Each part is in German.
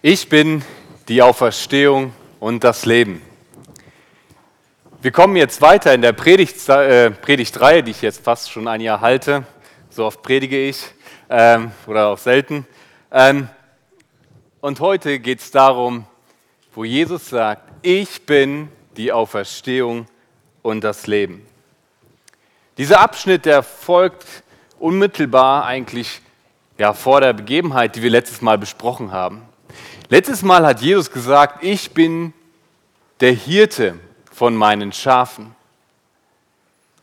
Ich bin die Auferstehung und das Leben. Wir kommen jetzt weiter in der Predigt, äh, Predigtreihe, die ich jetzt fast schon ein Jahr halte. So oft predige ich ähm, oder auch selten. Ähm, und heute geht es darum, wo Jesus sagt, ich bin die Auferstehung und das Leben. Dieser Abschnitt, der folgt unmittelbar eigentlich ja, vor der Begebenheit, die wir letztes Mal besprochen haben. Letztes Mal hat Jesus gesagt, ich bin der Hirte von meinen Schafen.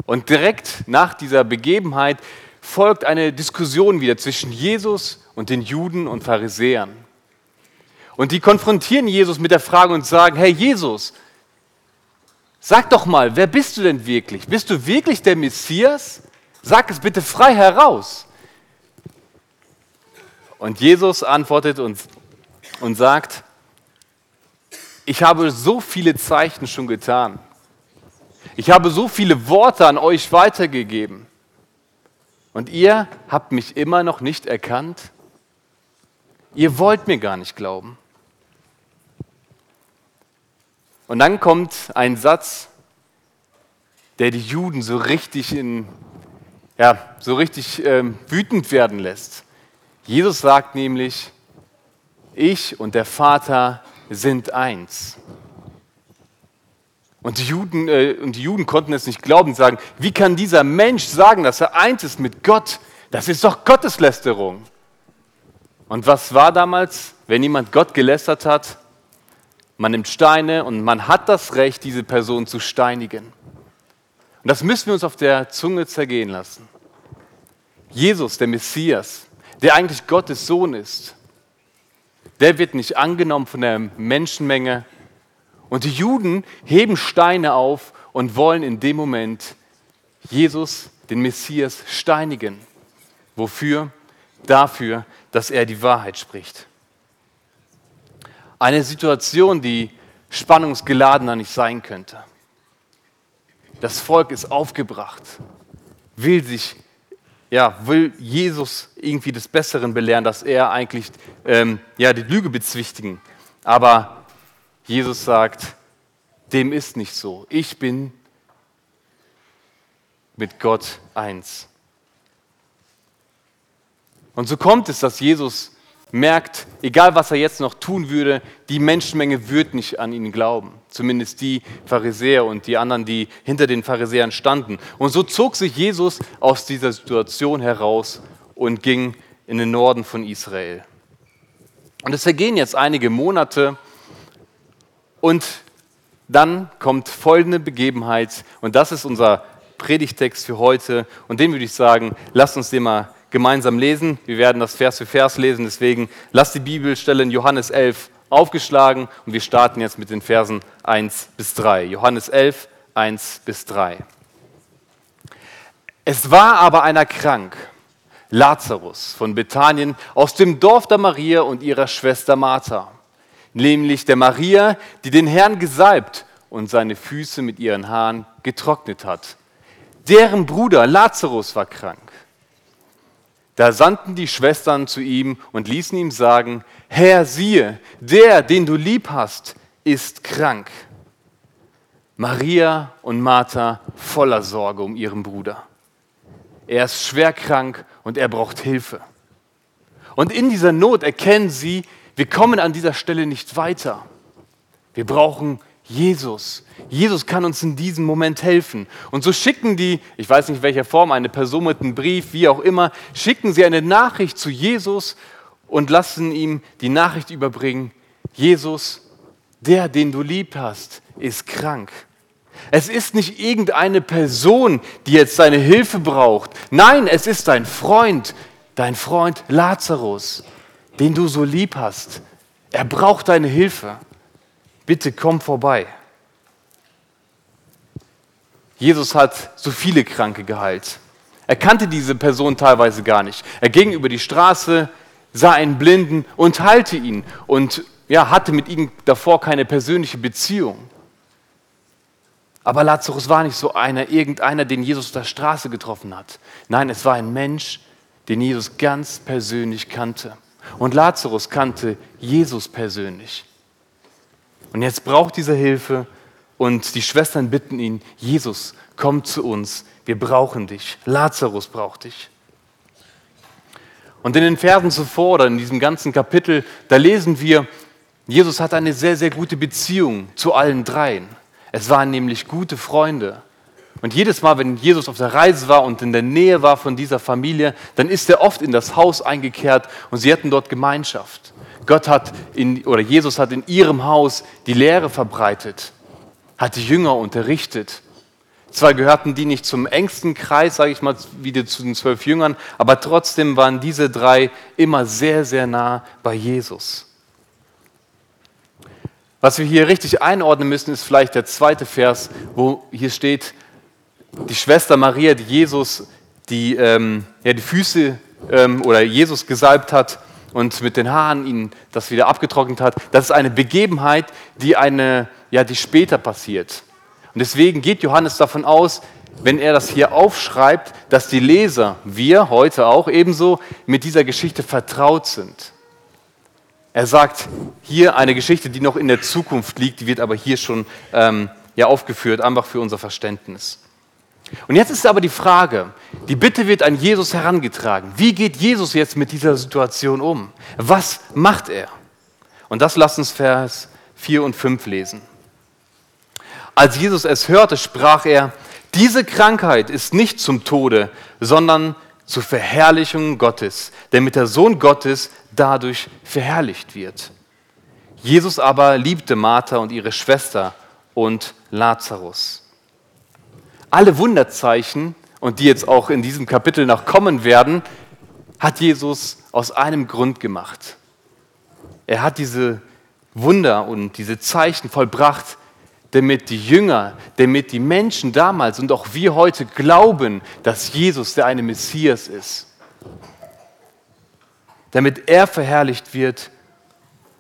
Und direkt nach dieser Begebenheit folgt eine Diskussion wieder zwischen Jesus und den Juden und Pharisäern. Und die konfrontieren Jesus mit der Frage und sagen, hey Jesus, sag doch mal, wer bist du denn wirklich? Bist du wirklich der Messias? Sag es bitte frei heraus. Und Jesus antwortet und und sagt, ich habe so viele Zeichen schon getan. Ich habe so viele Worte an euch weitergegeben. Und ihr habt mich immer noch nicht erkannt? Ihr wollt mir gar nicht glauben. Und dann kommt ein Satz, der die Juden so richtig in, ja, so richtig ähm, wütend werden lässt. Jesus sagt nämlich, ich und der Vater sind eins. Und die, Juden, äh, und die Juden konnten es nicht glauben und sagen, wie kann dieser Mensch sagen, dass er eins ist mit Gott? Das ist doch Gotteslästerung. Und was war damals, wenn jemand Gott gelästert hat? Man nimmt Steine und man hat das Recht, diese Person zu steinigen. Und das müssen wir uns auf der Zunge zergehen lassen. Jesus, der Messias, der eigentlich Gottes Sohn ist, der wird nicht angenommen von der Menschenmenge. Und die Juden heben Steine auf und wollen in dem Moment Jesus, den Messias, steinigen. Wofür? Dafür, dass er die Wahrheit spricht. Eine Situation, die spannungsgeladener nicht sein könnte. Das Volk ist aufgebracht, will sich ja, will Jesus irgendwie des Besseren belehren, dass er eigentlich ähm, ja, die Lüge bezwichtigen. Aber Jesus sagt, dem ist nicht so. Ich bin mit Gott eins. Und so kommt es, dass Jesus merkt, egal was er jetzt noch tun würde, die Menschenmenge wird nicht an ihn glauben. Zumindest die Pharisäer und die anderen, die hinter den Pharisäern standen. Und so zog sich Jesus aus dieser Situation heraus und ging in den Norden von Israel. Und es vergehen jetzt einige Monate und dann kommt folgende Begebenheit und das ist unser Predigtext für heute und den würde ich sagen, lasst uns den mal gemeinsam lesen. Wir werden das Vers für Vers lesen, deswegen lasst die Bibelstelle in Johannes 11 aufgeschlagen und wir starten jetzt mit den Versen 1 bis 3. Johannes 11, 1 bis 3. Es war aber einer krank, Lazarus von Bethanien aus dem Dorf der Maria und ihrer Schwester Martha, nämlich der Maria, die den Herrn gesalbt und seine Füße mit ihren Haaren getrocknet hat. Deren Bruder Lazarus war krank. Da sandten die Schwestern zu ihm und ließen ihm sagen, Herr, siehe, der, den du lieb hast, ist krank. Maria und Martha voller Sorge um ihren Bruder. Er ist schwer krank und er braucht Hilfe. Und in dieser Not erkennen sie, wir kommen an dieser Stelle nicht weiter. Wir brauchen Jesus. Jesus kann uns in diesem Moment helfen. Und so schicken die, ich weiß nicht in welcher Form, eine Person mit einem Brief, wie auch immer, schicken sie eine Nachricht zu Jesus und lassen ihm die Nachricht überbringen, Jesus, der, den du lieb hast, ist krank. Es ist nicht irgendeine Person, die jetzt deine Hilfe braucht. Nein, es ist dein Freund, dein Freund Lazarus, den du so lieb hast. Er braucht deine Hilfe bitte komm vorbei. Jesus hat so viele Kranke geheilt. Er kannte diese Person teilweise gar nicht. Er ging über die Straße, sah einen Blinden und heilte ihn und ja, hatte mit ihm davor keine persönliche Beziehung. Aber Lazarus war nicht so einer, irgendeiner, den Jesus auf der Straße getroffen hat. Nein, es war ein Mensch, den Jesus ganz persönlich kannte. Und Lazarus kannte Jesus persönlich. Und jetzt braucht diese Hilfe und die Schwestern bitten ihn, Jesus, komm zu uns, wir brauchen dich. Lazarus braucht dich. Und in den Versen zuvor oder in diesem ganzen Kapitel, da lesen wir, Jesus hat eine sehr, sehr gute Beziehung zu allen dreien. Es waren nämlich gute Freunde. Und jedes Mal, wenn Jesus auf der Reise war und in der Nähe war von dieser Familie, dann ist er oft in das Haus eingekehrt und sie hatten dort Gemeinschaft. Gott hat in, oder Jesus hat in ihrem Haus die Lehre verbreitet, hat die Jünger unterrichtet. Zwar gehörten die nicht zum engsten Kreis, sage ich mal, wie die zu den zwölf Jüngern, aber trotzdem waren diese drei immer sehr, sehr nah bei Jesus. Was wir hier richtig einordnen müssen, ist vielleicht der zweite Vers, wo hier steht, die Schwester Maria, die Jesus die, ähm, ja, die Füße ähm, oder Jesus gesalbt hat und mit den Haaren ihn das wieder abgetrocknet hat. Das ist eine Begebenheit, die, eine, ja, die später passiert. Und deswegen geht Johannes davon aus, wenn er das hier aufschreibt, dass die Leser, wir heute auch ebenso, mit dieser Geschichte vertraut sind. Er sagt hier eine Geschichte, die noch in der Zukunft liegt, die wird aber hier schon ähm, ja, aufgeführt, einfach für unser Verständnis. Und jetzt ist aber die Frage, die Bitte wird an Jesus herangetragen. Wie geht Jesus jetzt mit dieser Situation um? Was macht er? Und das lasst uns Vers 4 und 5 lesen. Als Jesus es hörte, sprach er, diese Krankheit ist nicht zum Tode, sondern zur Verherrlichung Gottes, damit der Sohn Gottes dadurch verherrlicht wird. Jesus aber liebte Martha und ihre Schwester und Lazarus alle Wunderzeichen, und die jetzt auch in diesem Kapitel noch kommen werden, hat Jesus aus einem Grund gemacht. Er hat diese Wunder und diese Zeichen vollbracht, damit die Jünger, damit die Menschen damals und auch wir heute glauben, dass Jesus der eine Messias ist. Damit er verherrlicht wird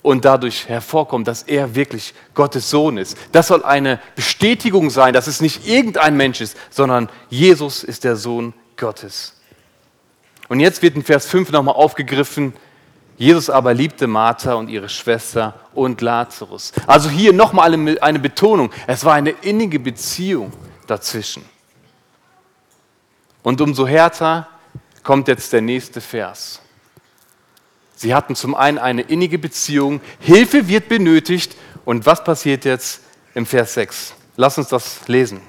und dadurch hervorkommt, dass er wirklich Gottes Sohn ist. Das soll eine Bestätigung sein, dass es nicht irgendein Mensch ist, sondern Jesus ist der Sohn Gottes. Und jetzt wird in Vers 5 nochmal aufgegriffen, Jesus aber liebte Martha und ihre Schwester und Lazarus. Also hier nochmal eine Betonung, es war eine innige Beziehung dazwischen. Und umso härter kommt jetzt der nächste Vers. Sie hatten zum einen eine innige Beziehung, Hilfe wird benötigt und was passiert jetzt im Vers 6? Lass uns das lesen.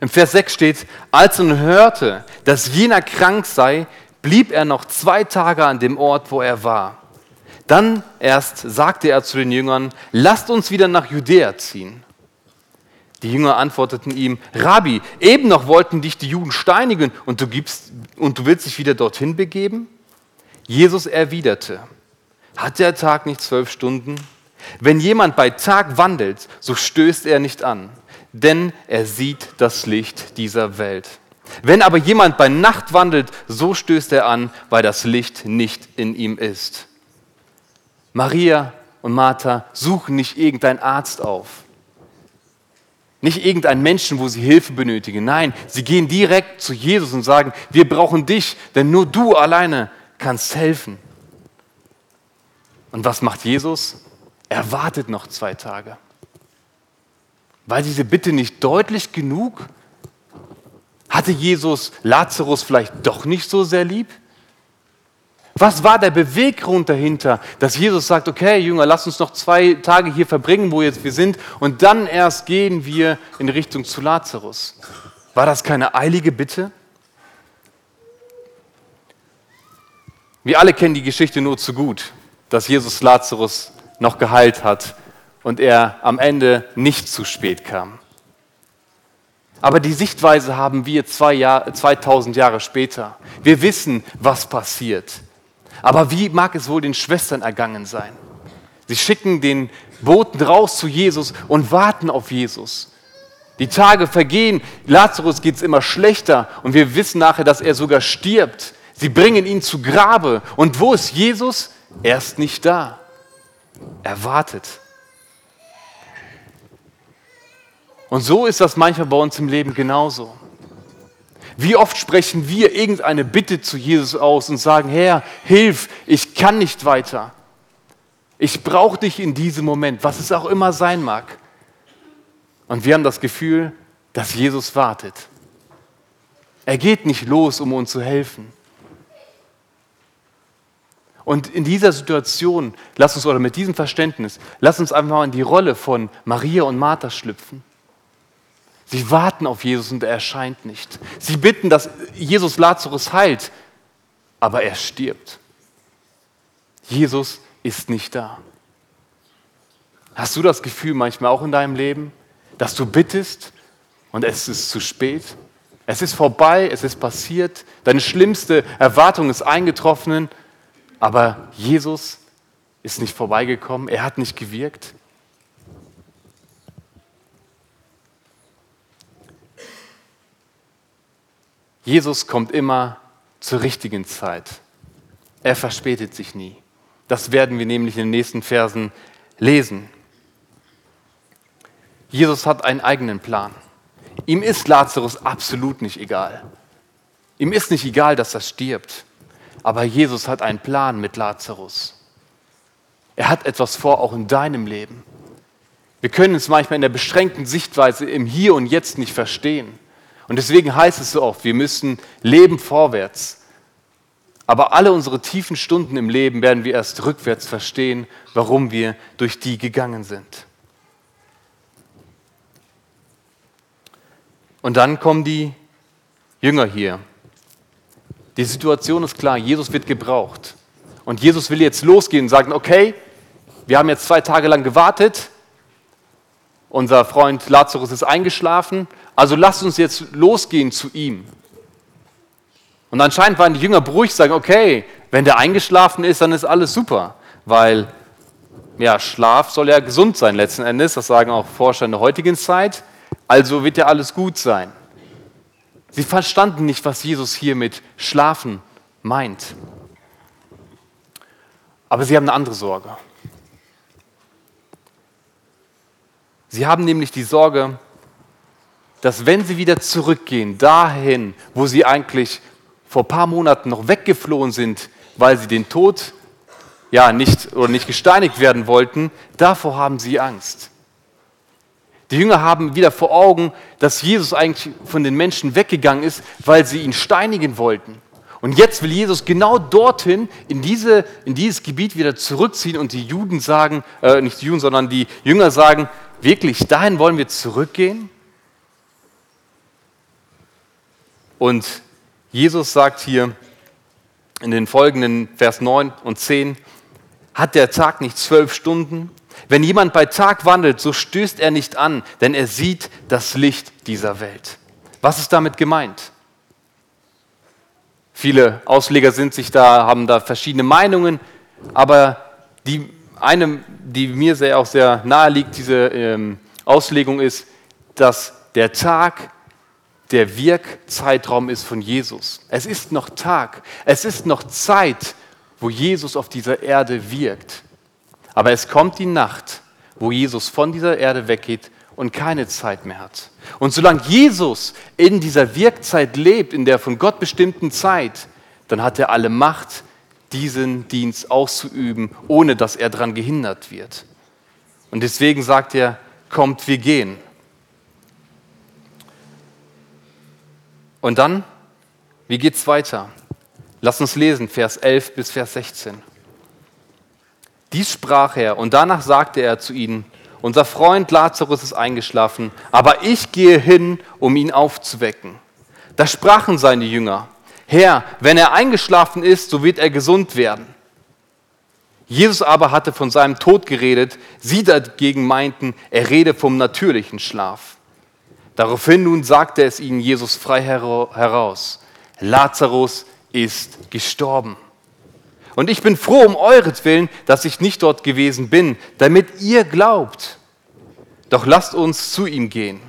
Im Vers 6 steht, als nun hörte, dass jener krank sei, blieb er noch zwei Tage an dem Ort, wo er war. Dann erst sagte er zu den Jüngern, lasst uns wieder nach Judäa ziehen. Die Jünger antworteten ihm, Rabbi, eben noch wollten dich die Juden steinigen und du, gibst, und du willst dich wieder dorthin begeben? Jesus erwiderte, hat der Tag nicht zwölf Stunden? Wenn jemand bei Tag wandelt, so stößt er nicht an, denn er sieht das Licht dieser Welt. Wenn aber jemand bei Nacht wandelt, so stößt er an, weil das Licht nicht in ihm ist. Maria und Martha suchen nicht irgendeinen Arzt auf, nicht irgendeinen Menschen, wo sie Hilfe benötigen. Nein, sie gehen direkt zu Jesus und sagen, wir brauchen dich, denn nur du alleine kannst helfen. Und was macht Jesus? Er wartet noch zwei Tage. War diese Bitte nicht deutlich genug? Hatte Jesus Lazarus vielleicht doch nicht so sehr lieb? Was war der Beweggrund dahinter, dass Jesus sagt, okay Jünger, lass uns noch zwei Tage hier verbringen, wo jetzt wir sind, und dann erst gehen wir in Richtung zu Lazarus? War das keine eilige Bitte? Wir alle kennen die Geschichte nur zu gut, dass Jesus Lazarus noch geheilt hat und er am Ende nicht zu spät kam. Aber die Sichtweise haben wir zwei Jahr, 2000 Jahre später. Wir wissen, was passiert. Aber wie mag es wohl den Schwestern ergangen sein? Sie schicken den Boten raus zu Jesus und warten auf Jesus. Die Tage vergehen, Lazarus geht es immer schlechter und wir wissen nachher, dass er sogar stirbt. Sie bringen ihn zu Grabe. Und wo ist Jesus? Er ist nicht da. Er wartet. Und so ist das manchmal bei uns im Leben genauso. Wie oft sprechen wir irgendeine Bitte zu Jesus aus und sagen, Herr, hilf, ich kann nicht weiter. Ich brauche dich in diesem Moment, was es auch immer sein mag. Und wir haben das Gefühl, dass Jesus wartet. Er geht nicht los, um uns zu helfen. Und in dieser Situation, lass uns, oder mit diesem Verständnis, lass uns einfach mal in die Rolle von Maria und Martha schlüpfen. Sie warten auf Jesus und er erscheint nicht. Sie bitten, dass Jesus Lazarus heilt, aber er stirbt. Jesus ist nicht da. Hast du das Gefühl manchmal auch in deinem Leben, dass du bittest und es ist zu spät? Es ist vorbei, es ist passiert, deine schlimmste Erwartung ist eingetroffen aber Jesus ist nicht vorbeigekommen, er hat nicht gewirkt. Jesus kommt immer zur richtigen Zeit. Er verspätet sich nie. Das werden wir nämlich in den nächsten Versen lesen. Jesus hat einen eigenen Plan. Ihm ist Lazarus absolut nicht egal. Ihm ist nicht egal, dass er stirbt. Aber Jesus hat einen Plan mit Lazarus. Er hat etwas vor, auch in deinem Leben. Wir können es manchmal in der beschränkten Sichtweise im Hier und Jetzt nicht verstehen. Und deswegen heißt es so oft, wir müssen leben vorwärts. Aber alle unsere tiefen Stunden im Leben werden wir erst rückwärts verstehen, warum wir durch die gegangen sind. Und dann kommen die Jünger hier die Situation ist klar, Jesus wird gebraucht. Und Jesus will jetzt losgehen und sagen, okay, wir haben jetzt zwei Tage lang gewartet, unser Freund Lazarus ist eingeschlafen, also lasst uns jetzt losgehen zu ihm. Und anscheinend waren die Jünger beruhigt, sagen, okay, wenn der eingeschlafen ist, dann ist alles super, weil ja, Schlaf soll ja gesund sein letzten Endes, das sagen auch Forscher in der heutigen Zeit, also wird ja alles gut sein. Sie verstanden nicht, was Jesus hier mit Schlafen meint. Aber sie haben eine andere Sorge. Sie haben nämlich die Sorge, dass wenn sie wieder zurückgehen, dahin, wo sie eigentlich vor ein paar Monaten noch weggeflohen sind, weil sie den Tod ja nicht oder nicht gesteinigt werden wollten, davor haben sie Angst. Die Jünger haben wieder vor Augen, dass Jesus eigentlich von den Menschen weggegangen ist, weil sie ihn steinigen wollten. Und jetzt will Jesus genau dorthin, in, diese, in dieses Gebiet wieder zurückziehen und die Juden sagen, äh, nicht die Juden, sondern die Jünger sagen, wirklich, dahin wollen wir zurückgehen? Und Jesus sagt hier in den folgenden Vers 9 und 10, hat der Tag nicht zwölf Stunden? Wenn jemand bei Tag wandelt, so stößt er nicht an, denn er sieht das Licht dieser Welt. Was ist damit gemeint? Viele Ausleger sind sich da, haben da verschiedene Meinungen, aber die eine, die mir sehr auch sehr nahe liegt, diese ähm, Auslegung ist, dass der Tag der Wirkzeitraum ist von Jesus. Es ist noch Tag, es ist noch Zeit, wo Jesus auf dieser Erde wirkt. Aber es kommt die Nacht, wo Jesus von dieser Erde weggeht und keine Zeit mehr hat. Und solange Jesus in dieser Wirkzeit lebt, in der von Gott bestimmten Zeit, dann hat er alle Macht, diesen Dienst auszuüben, ohne dass er daran gehindert wird. Und deswegen sagt er, kommt, wir gehen. Und dann, wie geht es weiter? Lass uns lesen, Vers 11 bis Vers 16. Dies sprach er und danach sagte er zu ihnen, unser Freund Lazarus ist eingeschlafen, aber ich gehe hin, um ihn aufzuwecken. Da sprachen seine Jünger, Herr, wenn er eingeschlafen ist, so wird er gesund werden. Jesus aber hatte von seinem Tod geredet, sie dagegen meinten, er rede vom natürlichen Schlaf. Daraufhin nun sagte es ihnen Jesus frei heraus, Lazarus ist gestorben. Und ich bin froh um euretwillen, dass ich nicht dort gewesen bin, damit ihr glaubt. Doch lasst uns zu ihm gehen.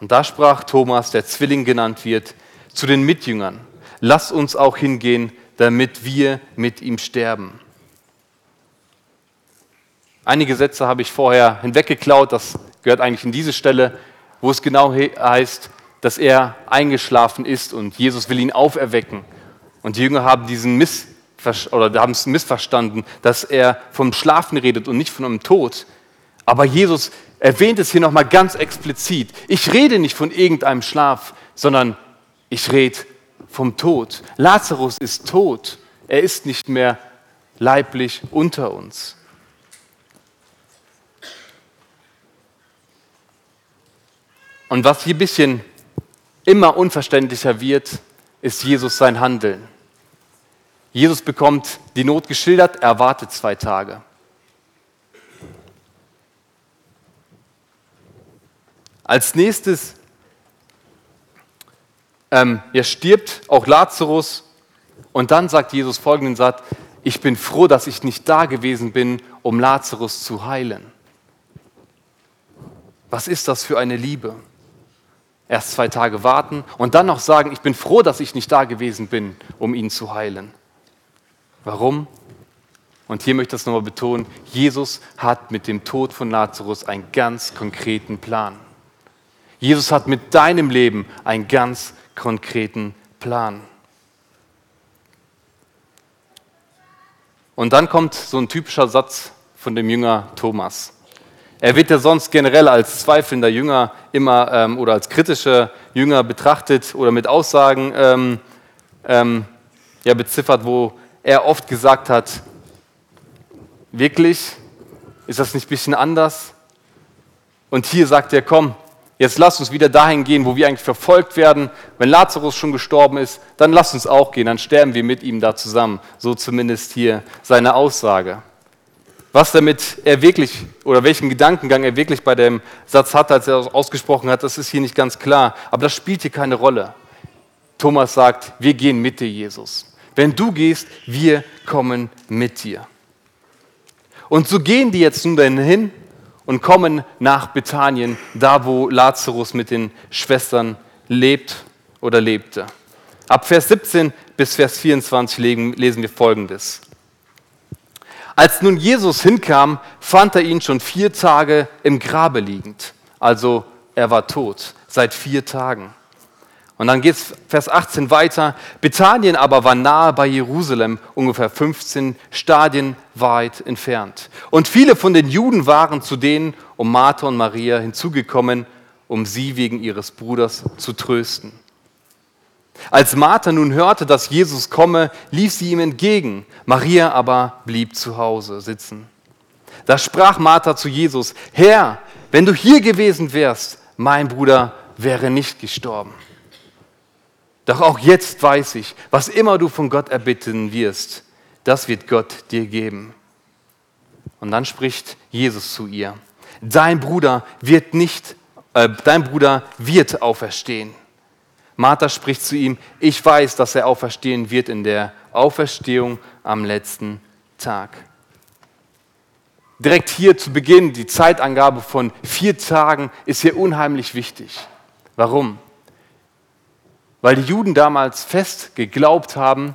Und da sprach Thomas, der Zwilling genannt wird, zu den Mitjüngern, lasst uns auch hingehen, damit wir mit ihm sterben. Einige Sätze habe ich vorher hinweggeklaut, das gehört eigentlich in diese Stelle, wo es genau heißt, dass er eingeschlafen ist und Jesus will ihn auferwecken. Und die Jünger haben diesen Miss oder haben es missverstanden, dass er vom Schlafen redet und nicht von einem Tod. Aber Jesus erwähnt es hier nochmal ganz explizit. Ich rede nicht von irgendeinem Schlaf, sondern ich rede vom Tod. Lazarus ist tot. Er ist nicht mehr leiblich unter uns. Und was hier ein bisschen immer unverständlicher wird, ist Jesus sein Handeln. Jesus bekommt die Not geschildert, er wartet zwei Tage. Als nächstes ähm, ja, stirbt auch Lazarus und dann sagt Jesus folgenden Satz, ich bin froh, dass ich nicht da gewesen bin, um Lazarus zu heilen. Was ist das für eine Liebe? Erst zwei Tage warten und dann noch sagen, ich bin froh, dass ich nicht da gewesen bin, um ihn zu heilen. Warum? Und hier möchte ich das nochmal betonen, Jesus hat mit dem Tod von Lazarus einen ganz konkreten Plan. Jesus hat mit deinem Leben einen ganz konkreten Plan. Und dann kommt so ein typischer Satz von dem Jünger Thomas. Er wird ja sonst generell als zweifelnder Jünger immer ähm, oder als kritischer Jünger betrachtet oder mit Aussagen ähm, ähm, ja, beziffert, wo er oft gesagt hat, wirklich, ist das nicht ein bisschen anders? Und hier sagt er, komm, Jetzt lasst uns wieder dahin gehen, wo wir eigentlich verfolgt werden. Wenn Lazarus schon gestorben ist, dann lasst uns auch gehen, dann sterben wir mit ihm da zusammen. So zumindest hier seine Aussage. Was damit er wirklich oder welchen Gedankengang er wirklich bei dem Satz hatte, als er ausgesprochen hat, das ist hier nicht ganz klar. Aber das spielt hier keine Rolle. Thomas sagt, wir gehen mit dir, Jesus. Wenn du gehst, wir kommen mit dir. Und so gehen die jetzt nun dahin hin und kommen nach Bethanien, da wo Lazarus mit den Schwestern lebt oder lebte. Ab Vers 17 bis Vers 24 lesen wir Folgendes. Als nun Jesus hinkam, fand er ihn schon vier Tage im Grabe liegend. Also er war tot seit vier Tagen. Und dann geht es Vers 18 weiter. Bethanien aber war nahe bei Jerusalem, ungefähr 15 Stadien weit entfernt. Und viele von den Juden waren zu denen um Martha und Maria hinzugekommen, um sie wegen ihres Bruders zu trösten. Als Martha nun hörte, dass Jesus komme, lief sie ihm entgegen. Maria aber blieb zu Hause sitzen. Da sprach Martha zu Jesus, Herr, wenn du hier gewesen wärst, mein Bruder wäre nicht gestorben. Doch auch jetzt weiß ich, was immer du von Gott erbitten wirst, das wird Gott dir geben. Und dann spricht Jesus zu ihr, dein Bruder wird nicht, äh, dein Bruder wird auferstehen. Martha spricht zu ihm, ich weiß, dass er auferstehen wird in der Auferstehung am letzten Tag. Direkt hier zu Beginn, die Zeitangabe von vier Tagen ist hier unheimlich wichtig. Warum? Weil die Juden damals fest geglaubt haben,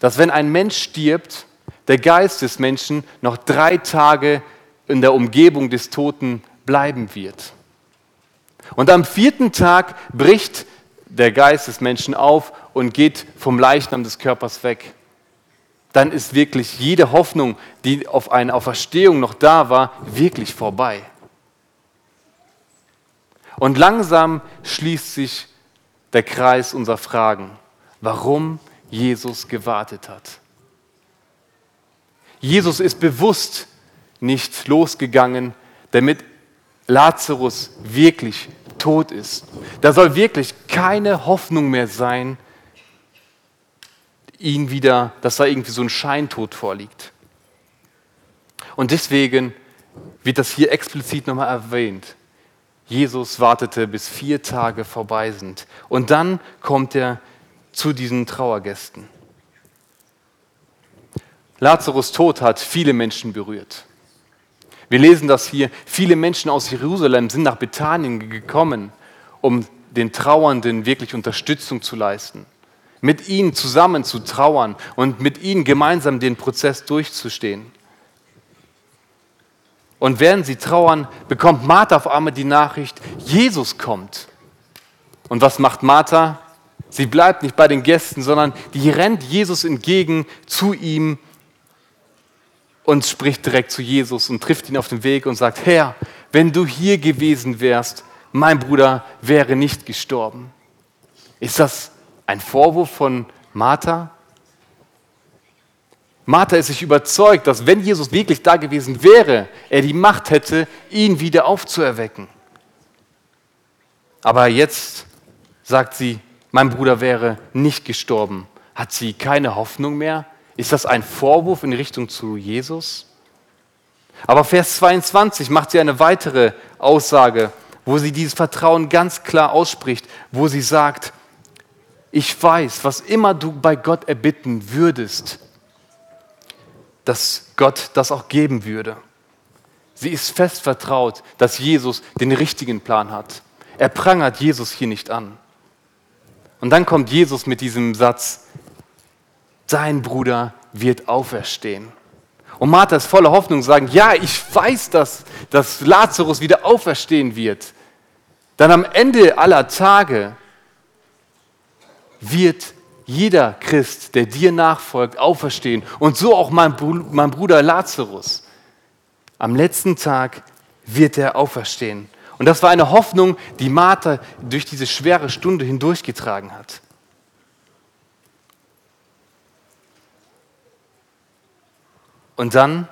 dass wenn ein Mensch stirbt, der Geist des Menschen noch drei Tage in der Umgebung des Toten bleiben wird. Und am vierten Tag bricht der Geist des Menschen auf und geht vom Leichnam des Körpers weg. Dann ist wirklich jede Hoffnung, die auf eine Auferstehung noch da war, wirklich vorbei. Und langsam schließt sich der Kreis unserer Fragen, warum Jesus gewartet hat. Jesus ist bewusst nicht losgegangen, damit Lazarus wirklich tot ist. Da soll wirklich keine Hoffnung mehr sein, ihn wieder, dass da irgendwie so ein Scheintod vorliegt. Und deswegen wird das hier explizit nochmal erwähnt. Jesus wartete, bis vier Tage vorbei sind. Und dann kommt er zu diesen Trauergästen. Lazarus Tod hat viele Menschen berührt. Wir lesen das hier. Viele Menschen aus Jerusalem sind nach Bethanien gekommen, um den Trauernden wirklich Unterstützung zu leisten, mit ihnen zusammen zu trauern und mit ihnen gemeinsam den Prozess durchzustehen. Und während sie trauern, bekommt Martha auf einmal die Nachricht, Jesus kommt. Und was macht Martha? Sie bleibt nicht bei den Gästen, sondern die rennt Jesus entgegen zu ihm und spricht direkt zu Jesus und trifft ihn auf dem Weg und sagt, Herr, wenn du hier gewesen wärst, mein Bruder wäre nicht gestorben. Ist das ein Vorwurf von Martha? Martha ist sich überzeugt, dass wenn Jesus wirklich da gewesen wäre, er die Macht hätte, ihn wieder aufzuerwecken. Aber jetzt sagt sie, mein Bruder wäre nicht gestorben. Hat sie keine Hoffnung mehr? Ist das ein Vorwurf in Richtung zu Jesus? Aber Vers 22 macht sie eine weitere Aussage, wo sie dieses Vertrauen ganz klar ausspricht, wo sie sagt, ich weiß, was immer du bei Gott erbitten würdest, dass Gott das auch geben würde. Sie ist fest vertraut, dass Jesus den richtigen Plan hat. Er prangert Jesus hier nicht an. Und dann kommt Jesus mit diesem Satz, sein Bruder wird auferstehen. Und Martha ist voller Hoffnung sagen, ja, ich weiß, dass, dass Lazarus wieder auferstehen wird. Dann am Ende aller Tage wird jeder Christ, der dir nachfolgt, auferstehen. Und so auch mein, Bruder Lazarus. Am letzten Tag wird er auferstehen. Und das war eine Hoffnung, die Martha durch diese schwere Stunde hindurchgetragen hat. Und dann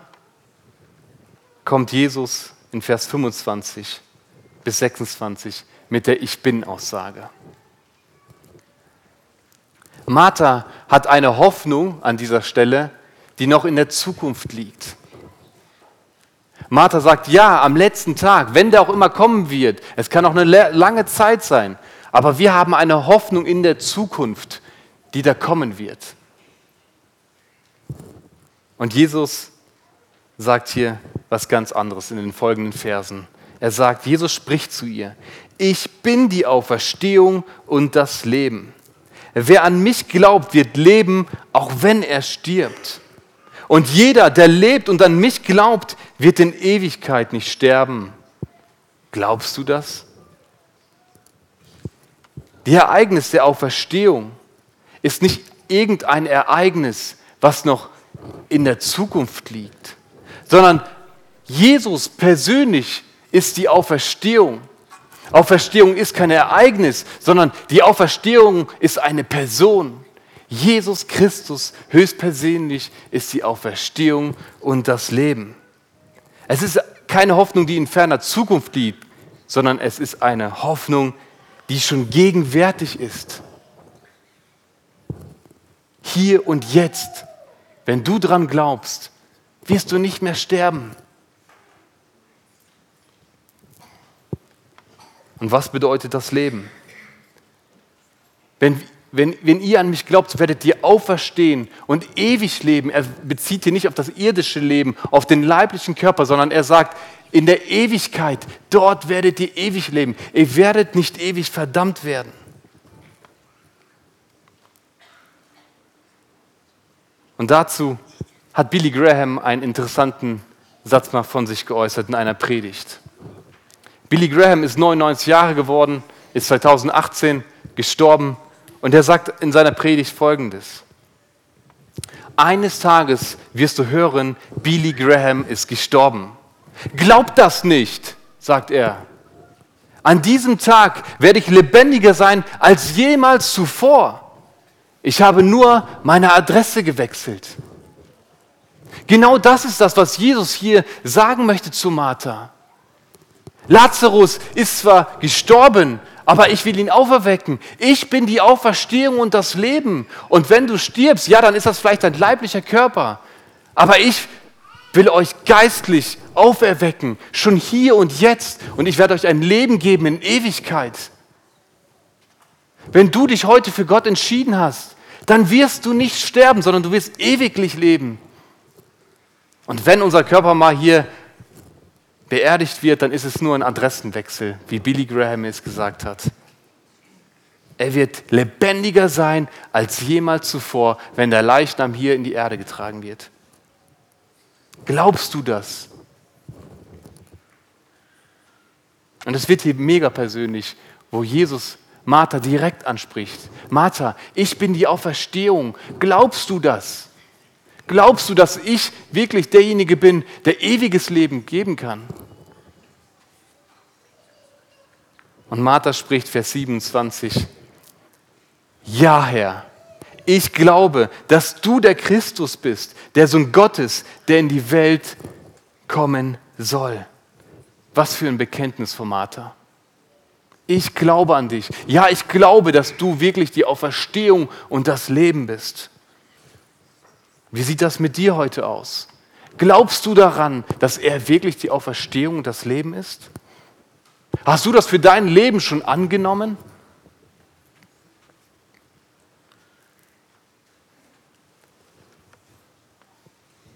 kommt Jesus in Vers 25 bis 26 mit der Ich bin-Aussage. Martha hat eine Hoffnung an dieser Stelle, die noch in der Zukunft liegt. Martha sagt, ja, am letzten Tag, wenn der auch immer kommen wird, es kann auch eine lange Zeit sein, aber wir haben eine Hoffnung in der Zukunft, die da kommen wird. Und Jesus sagt hier was ganz anderes in den folgenden Versen. Er sagt, Jesus spricht zu ihr, ich bin die Auferstehung und das Leben. Wer an mich glaubt, wird leben, auch wenn er stirbt. Und jeder, der lebt und an mich glaubt, wird in Ewigkeit nicht sterben. Glaubst du das? Die Ereignis der Auferstehung ist nicht irgendein Ereignis, was noch in der Zukunft liegt, sondern Jesus persönlich ist die Auferstehung. Auferstehung ist kein Ereignis, sondern die Auferstehung ist eine Person. Jesus Christus höchstpersönlich ist die Auferstehung und das Leben. Es ist keine Hoffnung, die in ferner Zukunft liegt, sondern es ist eine Hoffnung, die schon gegenwärtig ist. Hier und jetzt, wenn du dran glaubst, wirst du nicht mehr sterben. Und was bedeutet das Leben? Wenn, wenn, wenn ihr an mich glaubt, werdet ihr auferstehen und ewig leben. Er bezieht hier nicht auf das irdische Leben, auf den leiblichen Körper, sondern er sagt, in der Ewigkeit, dort werdet ihr ewig leben. Ihr werdet nicht ewig verdammt werden. Und dazu hat Billy Graham einen interessanten Satz mal von sich geäußert in einer Predigt. Billy Graham ist 99 Jahre geworden, ist 2018 gestorben und er sagt in seiner Predigt folgendes. Eines Tages wirst du hören, Billy Graham ist gestorben. Glaub das nicht, sagt er. An diesem Tag werde ich lebendiger sein als jemals zuvor. Ich habe nur meine Adresse gewechselt. Genau das ist das, was Jesus hier sagen möchte zu Martha. Lazarus ist zwar gestorben, aber ich will ihn auferwecken. Ich bin die Auferstehung und das Leben. Und wenn du stirbst, ja, dann ist das vielleicht dein leiblicher Körper. Aber ich will euch geistlich auferwecken, schon hier und jetzt. Und ich werde euch ein Leben geben in Ewigkeit. Wenn du dich heute für Gott entschieden hast, dann wirst du nicht sterben, sondern du wirst ewiglich leben. Und wenn unser Körper mal hier beerdigt wird, dann ist es nur ein Adressenwechsel, wie Billy Graham es gesagt hat. Er wird lebendiger sein als jemals zuvor, wenn der Leichnam hier in die Erde getragen wird. Glaubst du das? Und es wird hier mega persönlich, wo Jesus Martha direkt anspricht. Martha, ich bin die Auferstehung. Glaubst du das? Glaubst du, dass ich wirklich derjenige bin, der ewiges Leben geben kann? Und Martha spricht Vers 27. Ja, Herr, ich glaube, dass du der Christus bist, der Sohn Gottes, der in die Welt kommen soll. Was für ein Bekenntnis von Martha. Ich glaube an dich. Ja, ich glaube, dass du wirklich die Auferstehung und das Leben bist. Wie sieht das mit dir heute aus? Glaubst du daran, dass er wirklich die Auferstehung und das Leben ist? Hast du das für dein Leben schon angenommen?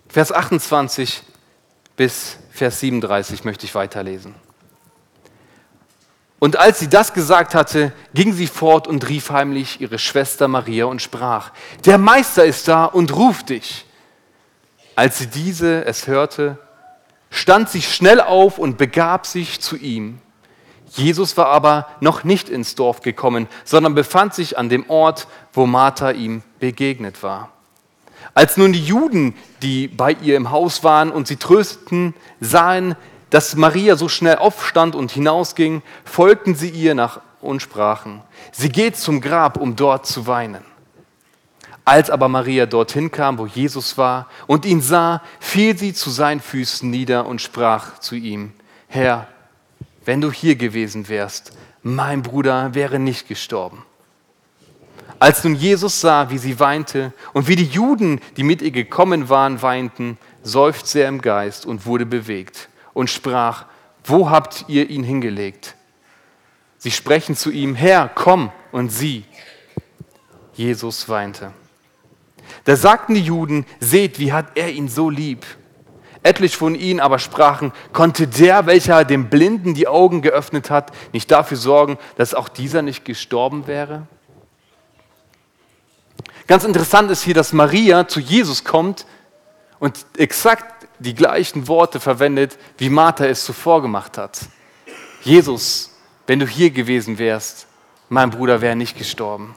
Vers 28 bis Vers 37 möchte ich weiterlesen. Und als sie das gesagt hatte, ging sie fort und rief heimlich ihre Schwester Maria und sprach, der Meister ist da und ruft dich. Als sie diese es hörte, stand sie schnell auf und begab sich zu ihm. Jesus war aber noch nicht ins Dorf gekommen, sondern befand sich an dem Ort, wo Martha ihm begegnet war. Als nun die Juden, die bei ihr im Haus waren und sie trösteten, sahen, dass Maria so schnell aufstand und hinausging, folgten sie ihr nach und sprachen, sie geht zum Grab, um dort zu weinen. Als aber Maria dorthin kam, wo Jesus war, und ihn sah, fiel sie zu seinen Füßen nieder und sprach zu ihm, Herr, wenn du hier gewesen wärst, mein Bruder wäre nicht gestorben. Als nun Jesus sah, wie sie weinte und wie die Juden, die mit ihr gekommen waren, weinten, seufzte er im Geist und wurde bewegt und sprach, wo habt ihr ihn hingelegt? Sie sprechen zu ihm, Herr, komm und sieh. Jesus weinte. Da sagten die Juden, seht, wie hat er ihn so lieb. Etlich von ihnen aber sprachen, konnte der, welcher dem Blinden die Augen geöffnet hat, nicht dafür sorgen, dass auch dieser nicht gestorben wäre? Ganz interessant ist hier, dass Maria zu Jesus kommt und exakt die gleichen Worte verwendet, wie Martha es zuvor gemacht hat. Jesus, wenn du hier gewesen wärst, mein Bruder wäre nicht gestorben.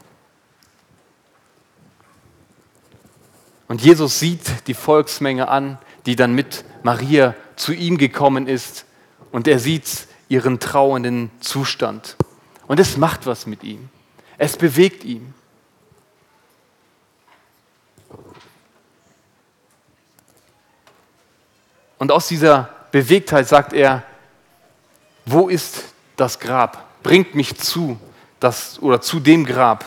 Und Jesus sieht die Volksmenge an, die dann mit Maria zu ihm gekommen ist. Und er sieht ihren trauernden Zustand. Und es macht was mit ihm. Es bewegt ihn. Und aus dieser Bewegtheit sagt er, wo ist das Grab? Bringt mich zu das, oder zu dem Grab.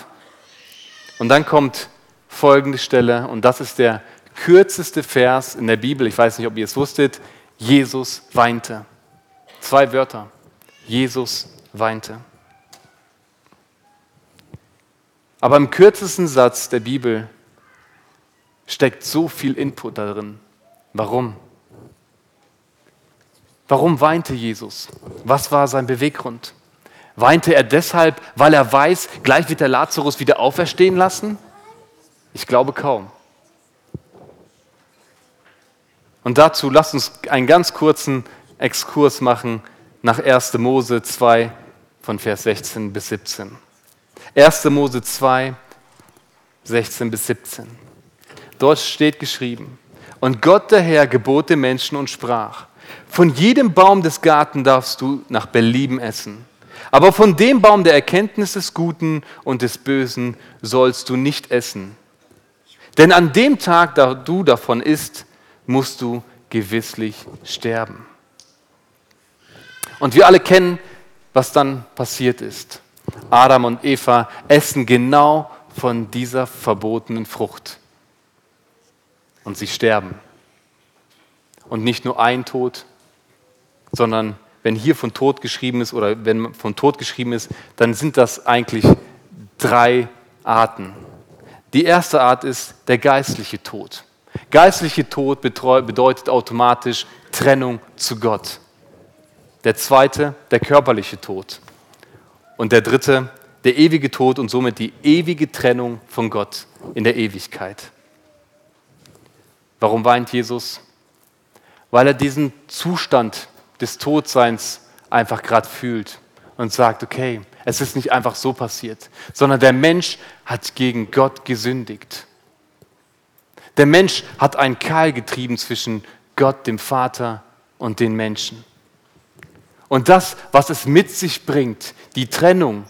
Und dann kommt folgende Stelle, und das ist der kürzeste Vers in der Bibel. Ich weiß nicht, ob ihr es wusstet. Jesus weinte. Zwei Wörter. Jesus weinte. Aber im kürzesten Satz der Bibel steckt so viel Input darin. Warum? Warum weinte Jesus? Was war sein Beweggrund? Weinte er deshalb, weil er weiß, gleich wird der Lazarus wieder auferstehen lassen? Ich glaube kaum. Und dazu lasst uns einen ganz kurzen Exkurs machen nach 1. Mose 2 von Vers 16 bis 17. 1. Mose 2, 16 bis 17. Dort steht geschrieben, und Gott der Herr gebot den Menschen und sprach, von jedem Baum des Garten darfst du nach Belieben essen. Aber von dem Baum der Erkenntnis des Guten und des Bösen sollst du nicht essen. Denn an dem Tag, da du davon isst, musst du gewisslich sterben. Und wir alle kennen, was dann passiert ist. Adam und Eva essen genau von dieser verbotenen Frucht. Und sie sterben. Und nicht nur ein Tod, sondern wenn hier von Tod geschrieben ist oder wenn von Tod geschrieben ist, dann sind das eigentlich drei Arten. Die erste Art ist der geistliche Tod. Geistliche Tod bedeutet automatisch Trennung zu Gott. Der zweite, der körperliche Tod. Und der dritte, der ewige Tod und somit die ewige Trennung von Gott in der Ewigkeit. Warum weint Jesus? Weil er diesen Zustand des Todseins einfach gerade fühlt und sagt, okay, Es ist nicht einfach so passiert, sondern der Mensch hat gegen Gott gesündigt. Der Mensch hat einen Keil getrieben zwischen Gott, dem Vater und den Menschen. Und das, was es mit sich bringt, die Trennung,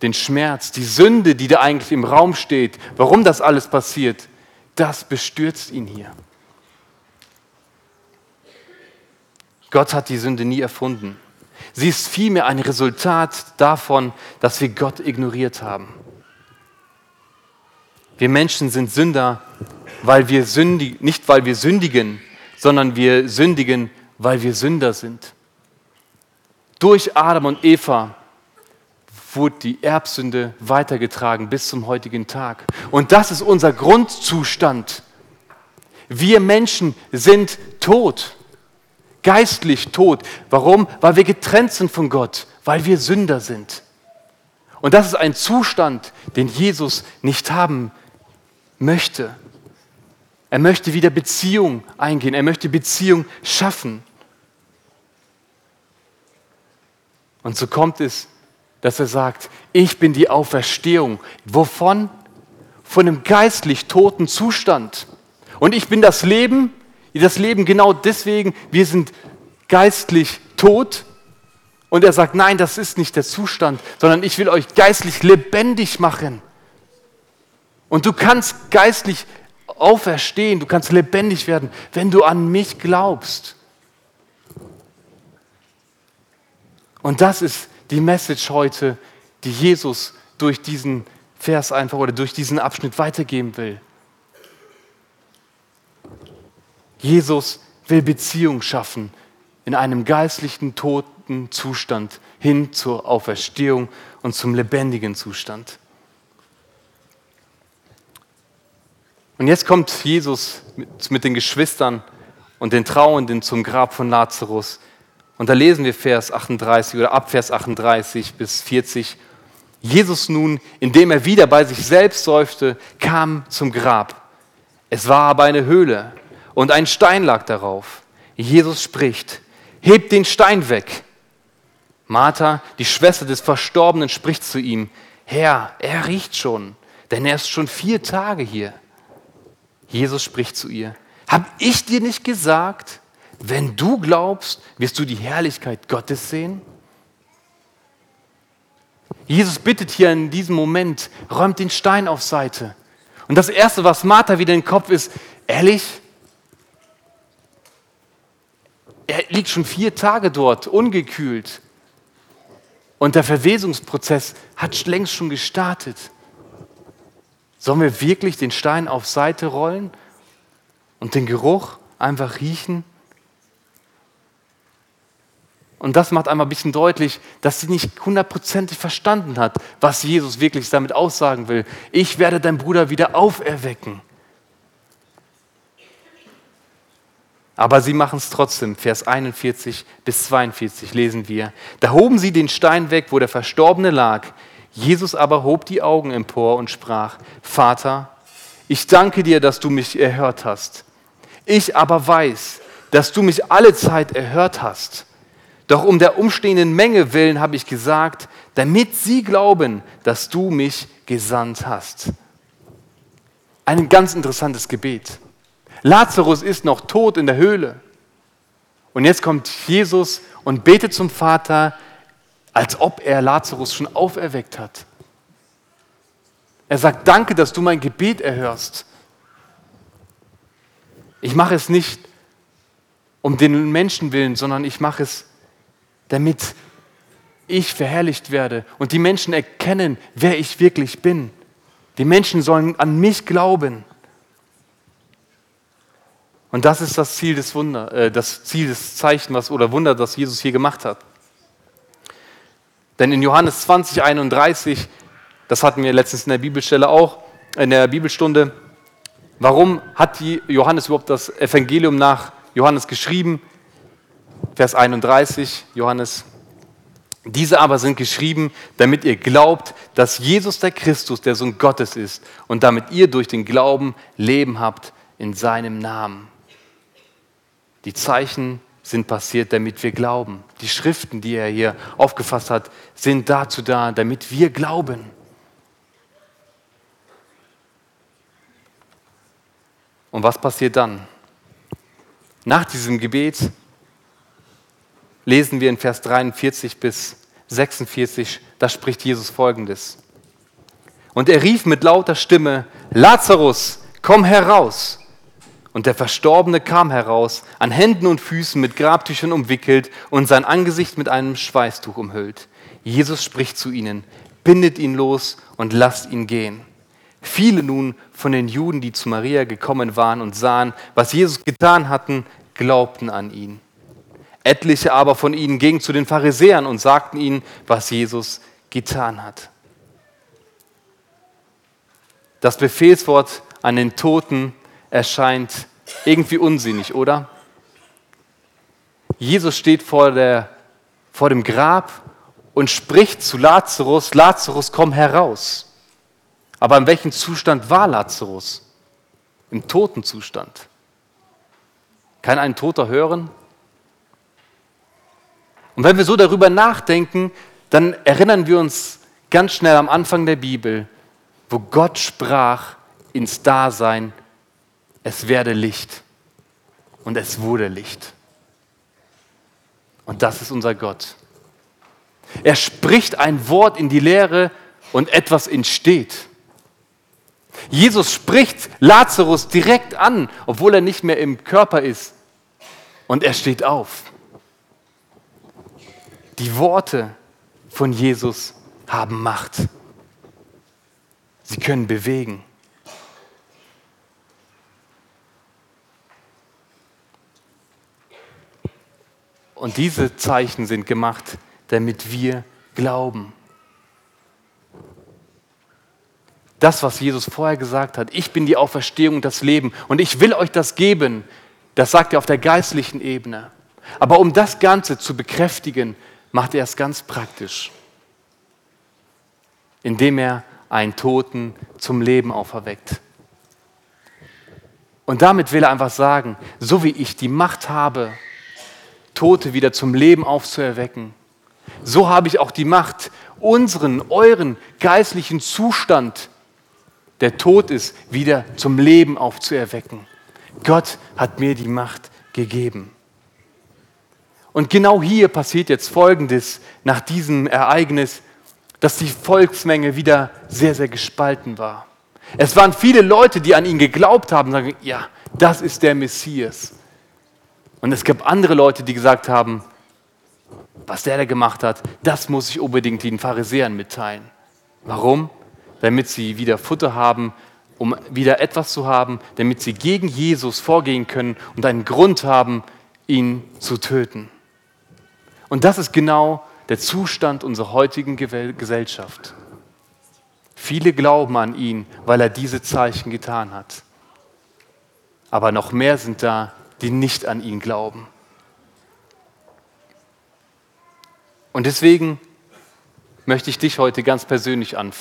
den Schmerz, die Sünde, die da eigentlich im Raum steht, warum das alles passiert, das bestürzt ihn hier. Gott hat die Sünde nie erfunden. Sie ist vielmehr ein Resultat davon, dass wir Gott ignoriert haben. Wir Menschen sind Sünder, weil wir sündigen, nicht weil wir sündigen, sondern wir sündigen, weil wir Sünder sind. Durch Adam und Eva wurde die Erbsünde weitergetragen bis zum heutigen Tag. Und das ist unser Grundzustand. Wir Menschen sind tot, geistlich tot. Warum? Weil wir getrennt sind von Gott, weil wir Sünder sind. Und das ist ein Zustand, den Jesus nicht haben möchte. Er möchte wieder Beziehung eingehen, er möchte Beziehung schaffen. Und so kommt es, dass er sagt, ich bin die Auferstehung. Wovon? Von einem geistlich toten Zustand. Und ich bin das Leben, das Leben genau deswegen, wir sind geistlich tot. Und er sagt, nein, das ist nicht der Zustand, sondern ich will euch geistlich lebendig machen. Und du kannst geistlich auferstehen, du kannst lebendig werden, wenn du an mich glaubst. Und das ist die Message heute, die Jesus durch diesen Vers einfach oder durch diesen Abschnitt weitergeben will. Jesus will Beziehung schaffen in einem geistlichen, toten Zustand hin zur Auferstehung und zum lebendigen Zustand. Und jetzt kommt Jesus mit, den Geschwistern und den Trauenden zum Grab von Lazarus. Und da lesen wir Vers 38 oder ab Vers 38 bis 40. Jesus nun, indem er wieder bei sich selbst seufzte, kam zum Grab. Es war aber eine Höhle und ein Stein lag darauf. Jesus spricht, hebt den Stein weg. Martha, die Schwester des Verstorbenen, spricht zu ihm, Herr, er riecht schon, denn er ist schon vier Tage hier. Jesus spricht zu ihr, hab ich dir nicht gesagt, wenn du glaubst, wirst du die Herrlichkeit Gottes sehen? Jesus bittet hier in diesem Moment, räumt den Stein auf Seite. Und das Erste, was Martha wieder in den Kopf ist, ehrlich, er liegt schon vier Tage dort, ungekühlt. Und der Verwesungsprozess hat längst schon gestartet. Sollen wir wirklich den Stein auf Seite rollen und den Geruch einfach riechen? Und das macht einmal ein bisschen deutlich, dass sie nicht hundertprozentig verstanden hat, was Jesus wirklich damit aussagen will. Ich werde deinen Bruder wieder auferwecken. Aber sie machen es trotzdem. Vers 41 bis 42 lesen wir. Da hoben sie den Stein weg, wo der Verstorbene lag. Jesus aber hob die Augen empor und sprach, Vater, ich danke dir, dass du mich erhört hast. Ich aber weiß, dass du mich alle Zeit erhört hast. Doch um der umstehenden Menge willen habe ich gesagt, damit sie glauben, dass du mich gesandt hast. Ein ganz interessantes Gebet. Lazarus ist noch tot in der Höhle. Und jetzt kommt Jesus und betet zum Vater, als ob er Lazarus schon auferweckt hat. Er sagt, danke, dass du mein Gebet erhörst. Ich mache es nicht um den Menschen willen, sondern ich mache es damit ich verherrlicht werde und die Menschen erkennen, wer ich wirklich bin. Die Menschen sollen an mich glauben. Und das ist das Ziel des Wunder, äh, das Ziel des Zeichen, was oder Wunder, das Jesus hier gemacht hat. Denn in Johannes 20, 31, das hatten wir letztens in der Bibelstelle auch, in der Bibelstunde, warum hat Johannes überhaupt das Evangelium nach Johannes geschrieben? Vers 31, Johannes. Diese aber sind geschrieben, damit ihr glaubt, dass Jesus der Christus, der Sohn Gottes ist, und damit ihr durch den Glauben Leben habt in seinem Namen. Die Zeichen sind passiert, damit wir glauben. Die Schriften, die er hier aufgefasst hat, sind dazu da, damit wir glauben. Und was passiert dann? Nach diesem Gebet lesen wir in Vers 43 bis 46, da spricht Jesus folgendes. Und er rief mit lauter Stimme, Lazarus, komm heraus. Und der Verstorbene kam heraus, an Händen und Füßen mit Grabtüchern umwickelt und sein Angesicht mit einem Schweißtuch umhüllt. Jesus spricht zu ihnen, bindet ihn los und lasst ihn gehen. Viele nun von den Juden, die zu Maria gekommen waren und sahen, was Jesus getan hatten, glaubten an ihn. Etliche aber von ihnen gingen zu den Pharisäern und sagten ihnen, was Jesus getan hat. Das Befehlswort an den Toten erscheint irgendwie unsinnig, oder? Jesus steht vor, der, vor dem Grab und spricht zu Lazarus, Lazarus, komm heraus. Aber in welchem Zustand war Lazarus? Im Totenzustand. Kann ein Toter hören? Und wenn wir so darüber nachdenken, dann erinnern wir uns ganz schnell am Anfang der Bibel, wo Gott sprach ins Dasein es werde Licht. Und es wurde Licht. Und das ist unser Gott. Er spricht ein Wort in die Leere und etwas entsteht. Jesus spricht Lazarus direkt an, obwohl er nicht mehr im Körper ist. Und er steht auf. Die Worte von Jesus haben Macht. Sie können bewegen. Und diese Zeichen sind gemacht, damit wir glauben. Das, was Jesus vorher gesagt hat, ich bin die Auferstehung und das Leben und ich will euch das geben, das sagt er auf der geistlichen Ebene. Aber um das Ganze zu bekräftigen, macht er es ganz praktisch, indem er einen Toten zum Leben auferweckt. Und damit will er einfach sagen, so wie ich die Macht habe, Tote wieder zum Leben aufzuerwecken. So habe ich auch die Macht, unseren, euren geistlichen Zustand, der tot ist, wieder zum Leben aufzuerwecken. Gott hat mir die Macht gegeben. Und genau hier passiert jetzt Folgendes nach diesem Ereignis, dass die Volksmenge wieder sehr, sehr gespalten war. Es waren viele Leute, die an ihn geglaubt haben, sagen, ja, das ist der Messias. Und es gab andere Leute, die gesagt haben, was der da gemacht hat, das muss ich unbedingt den Pharisäern mitteilen. Warum? Damit sie wieder Futter haben, um wieder etwas zu haben, damit sie gegen Jesus vorgehen können und einen Grund haben, ihn zu töten. Und das ist genau der Zustand unserer heutigen Gesellschaft. Viele glauben an ihn, weil er diese Zeichen getan hat. Aber noch mehr sind da, die nicht an ihn glauben. Und deswegen möchte ich dich heute ganz persönlich an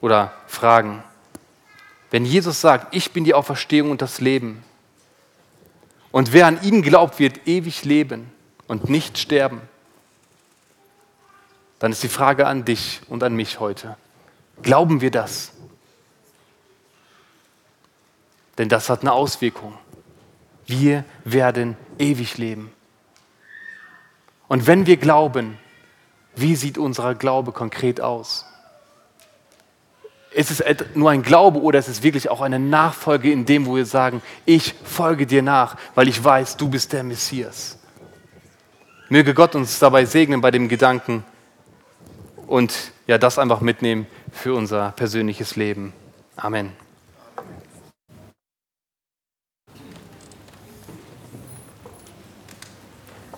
oder fragen. Wenn Jesus sagt, ich bin die Auferstehung und das Leben, und wer an ihn glaubt, wird ewig leben und nicht sterben, dann ist die Frage an dich und an mich heute. Glauben wir das? Denn das hat eine Auswirkung. Wir werden ewig leben. Und wenn wir glauben, wie sieht unser Glaube konkret aus? Ist es nur ein Glaube oder ist es wirklich auch eine Nachfolge in dem, wo wir sagen, ich folge dir nach, weil ich weiß, du bist der Messias? Möge Gott uns dabei segnen bei dem Gedanken und ja, das einfach mitnehmen für unser persönliches Leben. Amen.